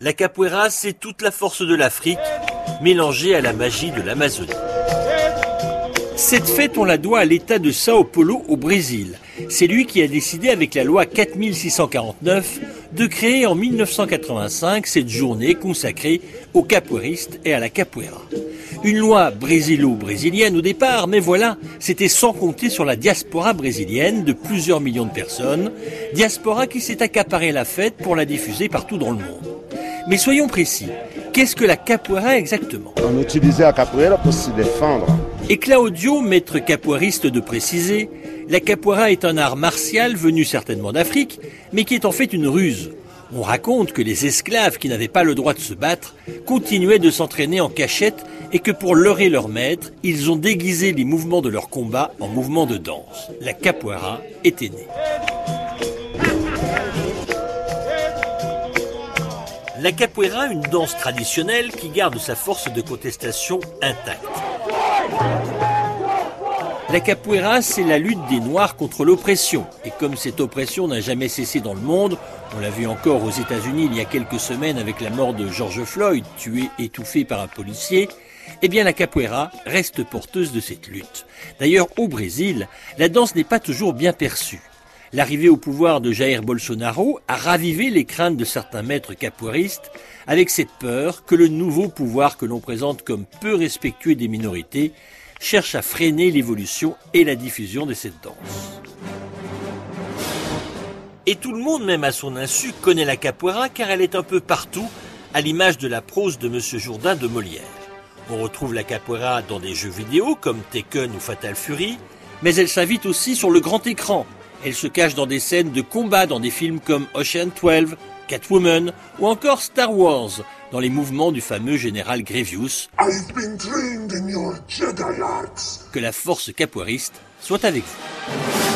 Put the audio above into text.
La capoeira, c'est toute la force de l'Afrique mélangée à la magie de l'Amazonie. Cette fête, on la doit à l'État de Sao Paulo au Brésil. C'est lui qui a décidé avec la loi 4649 de créer en 1985 cette journée consacrée aux capoeiristes et à la capoeira. Une loi brésilo-brésilienne au départ, mais voilà, c'était sans compter sur la diaspora brésilienne de plusieurs millions de personnes, diaspora qui s'est accaparé la fête pour la diffuser partout dans le monde. Mais soyons précis, qu'est-ce que la capoeira exactement? On utilisait la capoeira pour se défendre. Et Claudio, maître capoeiriste de préciser, la capoeira est un art martial venu certainement d'Afrique, mais qui est en fait une ruse. On raconte que les esclaves qui n'avaient pas le droit de se battre continuaient de s'entraîner en cachette et que pour leurrer leur maître, ils ont déguisé les mouvements de leur combat en mouvements de danse. La capoeira était née. La capoeira, une danse traditionnelle qui garde sa force de contestation intacte. La capoeira, c'est la lutte des Noirs contre l'oppression. Et comme cette oppression n'a jamais cessé dans le monde, on l'a vu encore aux États-Unis il y a quelques semaines avec la mort de George Floyd, tué étouffé par un policier, eh bien la capoeira reste porteuse de cette lutte. D'ailleurs, au Brésil, la danse n'est pas toujours bien perçue. L'arrivée au pouvoir de Jair Bolsonaro a ravivé les craintes de certains maîtres capoeiristes avec cette peur que le nouveau pouvoir que l'on présente comme peu respectueux des minorités cherche à freiner l'évolution et la diffusion de cette danse. Et tout le monde, même à son insu, connaît la capoeira car elle est un peu partout, à l'image de la prose de M. Jourdain de Molière. On retrouve la capoeira dans des jeux vidéo comme Tekken ou Fatal Fury, mais elle s'invite aussi sur le grand écran. Elle se cache dans des scènes de combat dans des films comme Ocean 12, Catwoman ou encore Star Wars, dans les mouvements du fameux général Grievous. Que la force capoeiriste soit avec vous.